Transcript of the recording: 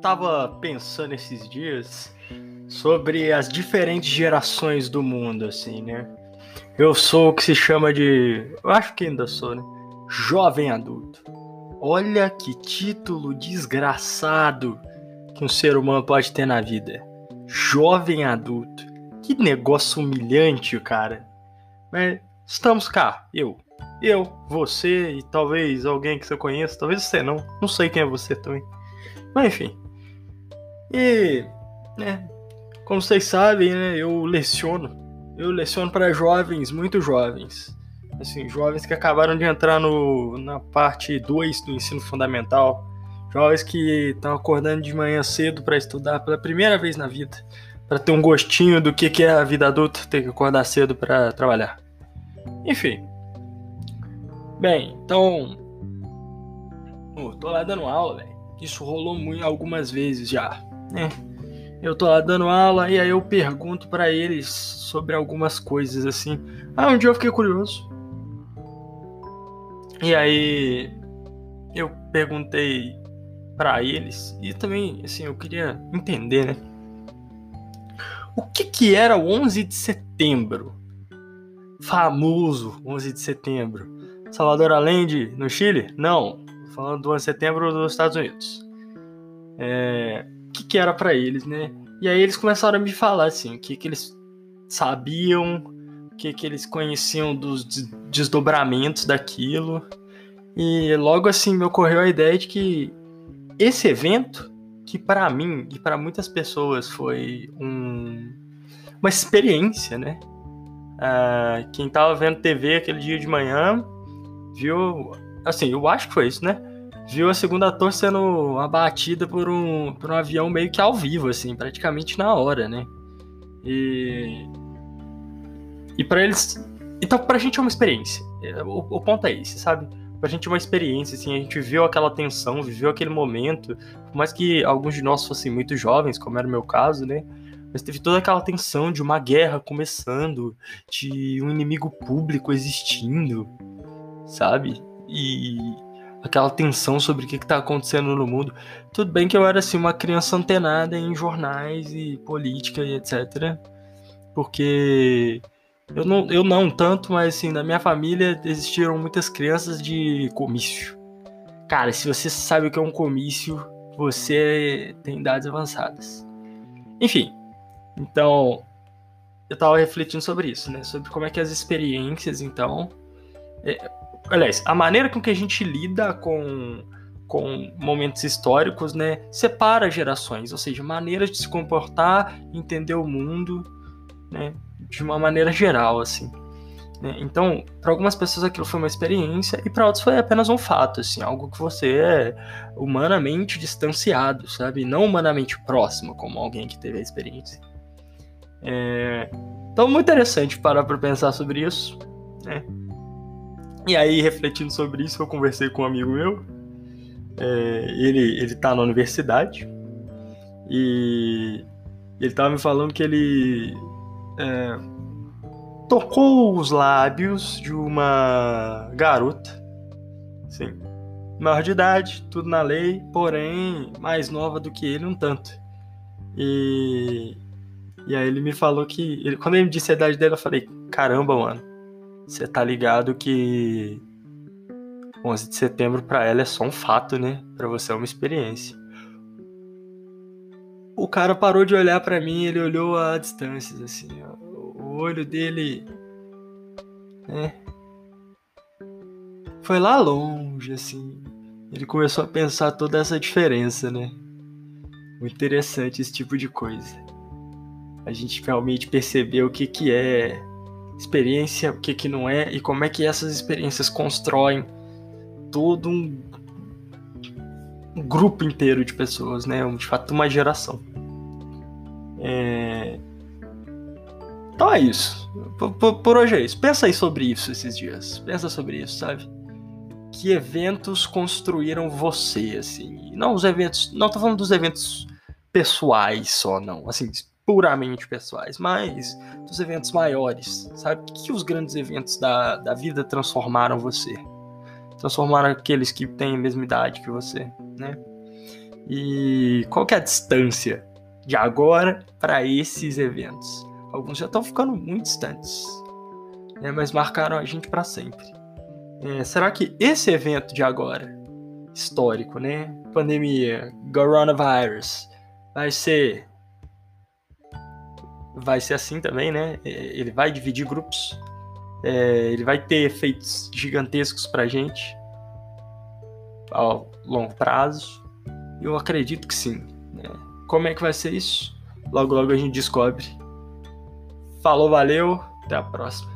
tava pensando esses dias sobre as diferentes gerações do mundo, assim, né? Eu sou o que se chama de. Eu acho que ainda sou, né? Jovem adulto. Olha que título desgraçado que um ser humano pode ter na vida. Jovem adulto. Que negócio humilhante, cara. Mas estamos cá, eu. Eu, você e talvez alguém que você conheça, talvez você não. Não sei quem é você também. Mas enfim. E, né, como vocês sabem, né, eu leciono. Eu leciono para jovens, muito jovens. Assim, jovens que acabaram de entrar no, na parte 2 do ensino fundamental. Jovens que estão acordando de manhã cedo para estudar pela primeira vez na vida. Para ter um gostinho do que, que é a vida adulta, ter que acordar cedo para trabalhar. Enfim. Bem, então. Oh, tô lá dando aula, velho. Isso rolou muito, algumas vezes já, né? Eu tô lá dando aula e aí eu pergunto para eles sobre algumas coisas assim. Ah, um dia eu fiquei curioso. E aí eu perguntei para eles e também assim, eu queria entender, né? O que que era o 11 de setembro? Famoso 11 de setembro. Salvador Allende no Chile? Não, falando do 11 de setembro dos Estados Unidos. É, o que, que era para eles, né? E aí eles começaram a me falar assim, o que, que eles sabiam, o que, que eles conheciam dos desdobramentos daquilo. E logo assim me ocorreu a ideia de que esse evento, que para mim e para muitas pessoas foi um, uma experiência, né? Uh, quem tava vendo TV aquele dia de manhã viu, assim, eu acho que foi isso, né? Viu a segunda torre sendo abatida por um, por um avião meio que ao vivo, assim, praticamente na hora, né? E. E para eles. Então, pra gente é uma experiência. É, o, o ponto é esse, sabe? Pra gente é uma experiência, assim, a gente viu aquela tensão, viveu aquele momento, por mais que alguns de nós fossem muito jovens, como era o meu caso, né? Mas teve toda aquela tensão de uma guerra começando, de um inimigo público existindo, sabe? E aquela tensão sobre o que está acontecendo no mundo. Tudo bem que eu era assim uma criança antenada em jornais e política e etc. Porque eu não, eu não tanto, mas assim, na minha família existiram muitas crianças de comício. Cara, se você sabe o que é um comício, você tem idades avançadas. Enfim, então eu tava refletindo sobre isso, né? Sobre como é que as experiências, então, é, aliás, a maneira com que a gente lida com, com momentos históricos, né, separa gerações, ou seja, maneiras de se comportar, entender o mundo, né, de uma maneira geral, assim. Né? Então, para algumas pessoas aquilo foi uma experiência e para outras foi apenas um fato, assim, algo que você é humanamente distanciado, sabe, não humanamente próximo, como alguém que teve a experiência. É... Então, muito interessante parar para pensar sobre isso, né? E aí, refletindo sobre isso, eu conversei com um amigo meu. É, ele, ele tá na universidade. E ele tava me falando que ele é, tocou os lábios de uma garota. Sim. Maior de idade, tudo na lei, porém mais nova do que ele um tanto. E, e aí ele me falou que. Ele, quando ele me disse a idade dele, eu falei: caramba, mano você tá ligado que 11 de setembro para ela é só um fato, né? Para você é uma experiência. O cara parou de olhar para mim, ele olhou a distâncias assim, ó. o olho dele, né? Foi lá longe, assim. Ele começou a pensar toda essa diferença, né? Muito interessante esse tipo de coisa. A gente realmente perceber o que que é experiência, o que, que não é, e como é que essas experiências constroem todo um, grupo inteiro de pessoas, né? De fato, uma geração. É... Então é isso. Por, por, por, hoje é isso. Pensa aí sobre isso esses dias. Pensa sobre isso, sabe? Que eventos construíram você, assim? Não os eventos. Não tô falando dos eventos pessoais só, não. Assim, puramente pessoais, mas dos eventos maiores, sabe? O que, os grandes eventos da, da vida transformaram você? Transformaram aqueles que têm a mesma idade que você, né? E qual que é a distância de agora para esses eventos? Alguns já estão ficando muito distantes, né, mas marcaram a gente para sempre. É, será que esse evento de agora, histórico, né, pandemia, coronavirus, vai ser vai ser assim também, né? É, ele vai dividir grupos, é, ele vai ter efeitos gigantescos para gente ao longo prazo. Eu acredito que sim. Né? Como é que vai ser isso? Logo, logo a gente descobre. Falou, valeu, até a próxima.